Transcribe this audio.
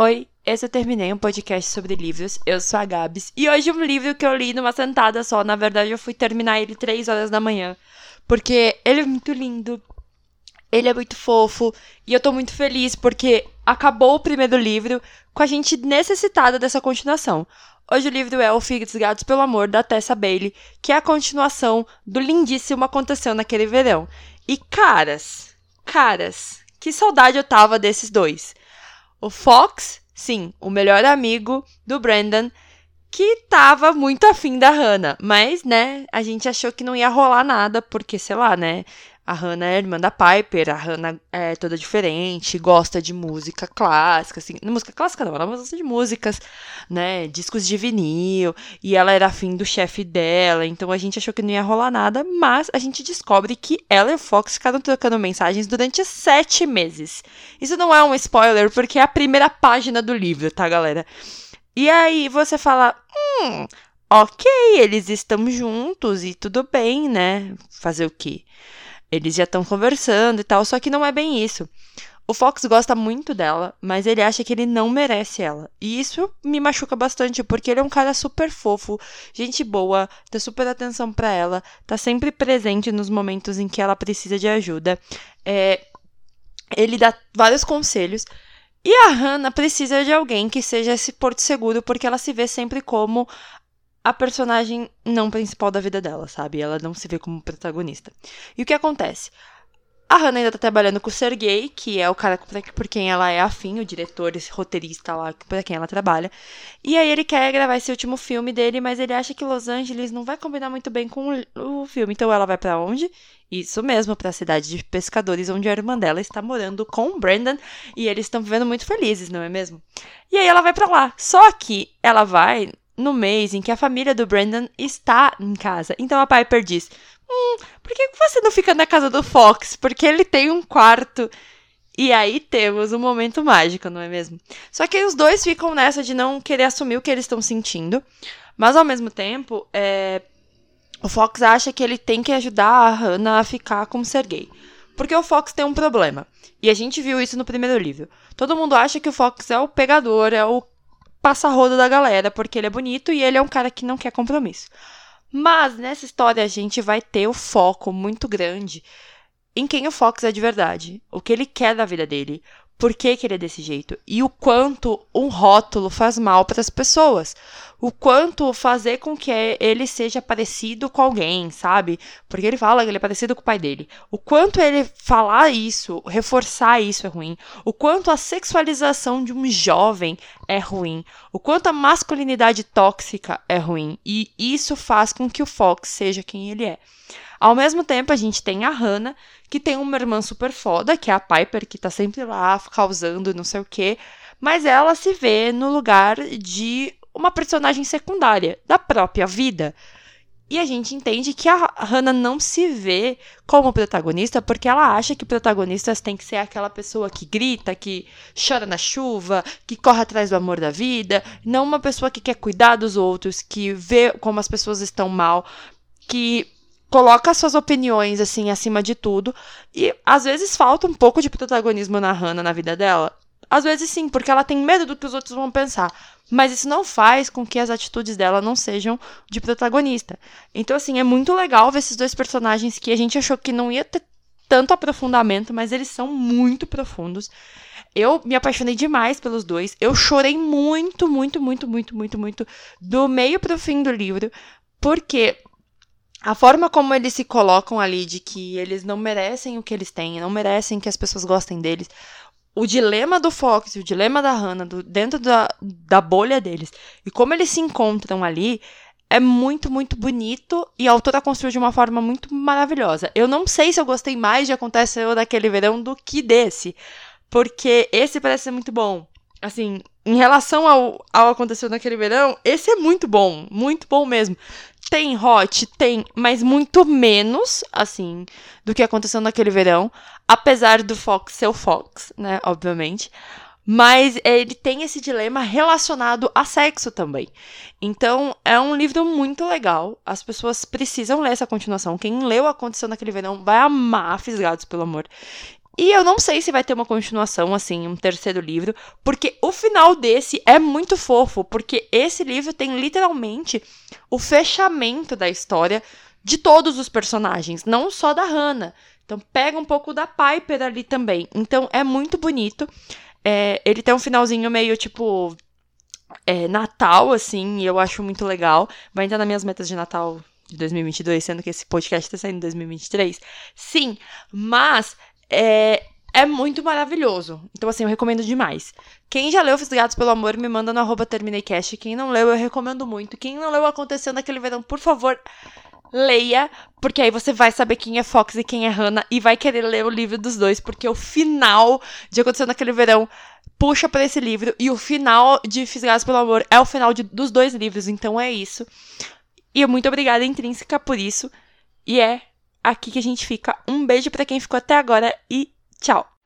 Oi, esse eu terminei um podcast sobre livros. Eu sou a Gabs. E hoje um livro que eu li numa sentada só. Na verdade, eu fui terminar ele três horas da manhã. Porque ele é muito lindo. Ele é muito fofo. E eu tô muito feliz porque acabou o primeiro livro com a gente necessitada dessa continuação. Hoje o livro é O Fisgados pelo Amor, da Tessa Bailey, que é a continuação do lindíssimo Aconteceu Naquele Verão. E caras, caras, que saudade eu tava desses dois. O Fox, sim, o melhor amigo do Brandon, que tava muito afim da Hannah, mas, né, a gente achou que não ia rolar nada, porque, sei lá, né, a Hannah é irmã da Piper, a Hannah é toda diferente, gosta de música clássica, assim, música clássica não, ela gosta de músicas, né, discos de vinil, e ela era afim do chefe dela, então a gente achou que não ia rolar nada, mas a gente descobre que ela e o Fox ficaram trocando mensagens durante sete meses. Isso não é um spoiler, porque é a primeira página do livro, tá, galera? E aí você fala, hum, ok, eles estão juntos e tudo bem, né? Fazer o quê? Eles já estão conversando e tal, só que não é bem isso. O Fox gosta muito dela, mas ele acha que ele não merece ela. E isso me machuca bastante, porque ele é um cara super fofo, gente boa, dá super atenção para ela, tá sempre presente nos momentos em que ela precisa de ajuda. É, ele dá vários conselhos. E a Hannah precisa de alguém que seja esse porto seguro, porque ela se vê sempre como a personagem não principal da vida dela, sabe? Ela não se vê como protagonista. E o que acontece? A Hannah ainda tá trabalhando com o Sergei, que é o cara por quem ela é afim, o diretor, esse roteirista lá, por quem ela trabalha. E aí ele quer gravar esse último filme dele, mas ele acha que Los Angeles não vai combinar muito bem com o, filme. Então ela vai para onde? Isso mesmo, para a cidade de pescadores, onde a irmã dela está morando com o Brandon, e eles estão vivendo muito felizes, não é mesmo? E aí ela vai para lá. Só que ela vai no mês em que a família do Brandon está em casa. Então a Piper diz: Hum, por que você não fica na casa do Fox? Porque ele tem um quarto. E aí temos um momento mágico, não é mesmo? Só que os dois ficam nessa de não querer assumir o que eles estão sentindo. Mas ao mesmo tempo, é... o Fox acha que ele tem que ajudar a Hannah a ficar com o Sergei. Porque o Fox tem um problema. E a gente viu isso no primeiro livro. Todo mundo acha que o Fox é o pegador, é o passa-rodo da galera, porque ele é bonito e ele é um cara que não quer compromisso. Mas nessa história a gente vai ter o foco muito grande em quem o Fox é de verdade, o que ele quer da vida dele, por que, que ele é desse jeito e o quanto um rótulo faz mal para as pessoas. O quanto fazer com que ele seja parecido com alguém, sabe? Porque ele fala que ele é parecido com o pai dele. O quanto ele falar isso, reforçar isso é ruim. O quanto a sexualização de um jovem é ruim. O quanto a masculinidade tóxica é ruim. E isso faz com que o Fox seja quem ele é. Ao mesmo tempo, a gente tem a Hannah, que tem uma irmã super foda, que é a Piper, que tá sempre lá causando não sei o quê. Mas ela se vê no lugar de uma personagem secundária da própria vida. E a gente entende que a Hannah não se vê como protagonista porque ela acha que protagonistas têm que ser aquela pessoa que grita, que chora na chuva, que corre atrás do amor da vida, não uma pessoa que quer cuidar dos outros, que vê como as pessoas estão mal, que coloca suas opiniões assim acima de tudo e às vezes falta um pouco de protagonismo na Hannah na vida dela. Às vezes sim, porque ela tem medo do que os outros vão pensar. Mas isso não faz com que as atitudes dela não sejam de protagonista. Então, assim, é muito legal ver esses dois personagens que a gente achou que não ia ter tanto aprofundamento, mas eles são muito profundos. Eu me apaixonei demais pelos dois. Eu chorei muito, muito, muito, muito, muito, muito do meio pro fim do livro, porque a forma como eles se colocam ali de que eles não merecem o que eles têm, não merecem que as pessoas gostem deles. O dilema do Fox o dilema da Hannah do, dentro da, da bolha deles e como eles se encontram ali é muito, muito bonito e a autora construiu de uma forma muito maravilhosa. Eu não sei se eu gostei mais de Aconteceu daquele verão do que desse, porque esse parece ser muito bom. Assim, em relação ao, ao Aconteceu naquele verão, esse é muito bom, muito bom mesmo. Tem hot, tem, mas muito menos, assim, do que aconteceu naquele verão. Apesar do Fox ser o Fox, né, obviamente. Mas ele tem esse dilema relacionado a sexo também. Então, é um livro muito legal. As pessoas precisam ler essa continuação. Quem leu Aconteceu naquele verão vai amar Fisgados, pelo amor. E eu não sei se vai ter uma continuação, assim, um terceiro livro, porque o final desse é muito fofo, porque esse livro tem literalmente o fechamento da história de todos os personagens, não só da Hannah. Então pega um pouco da Piper ali também. Então é muito bonito. É, ele tem um finalzinho meio tipo é, Natal, assim, e eu acho muito legal. Vai entrar nas minhas metas de Natal de 2022, sendo que esse podcast tá saindo em 2023. Sim, mas é, é muito maravilhoso. Então, assim, eu recomendo demais. Quem já leu Fisgados pelo Amor, me manda no arroba TermineiCast. Quem não leu, eu recomendo muito. Quem não leu Aconteceu naquele verão, por favor, leia, porque aí você vai saber quem é Fox e quem é Hannah e vai querer ler o livro dos dois, porque o final de Aconteceu naquele verão puxa para esse livro e o final de Fisgados pelo Amor é o final de, dos dois livros, então é isso. E muito obrigada, Intrínseca, por isso. E é aqui que a gente fica. Um beijo para quem ficou até agora e tchau!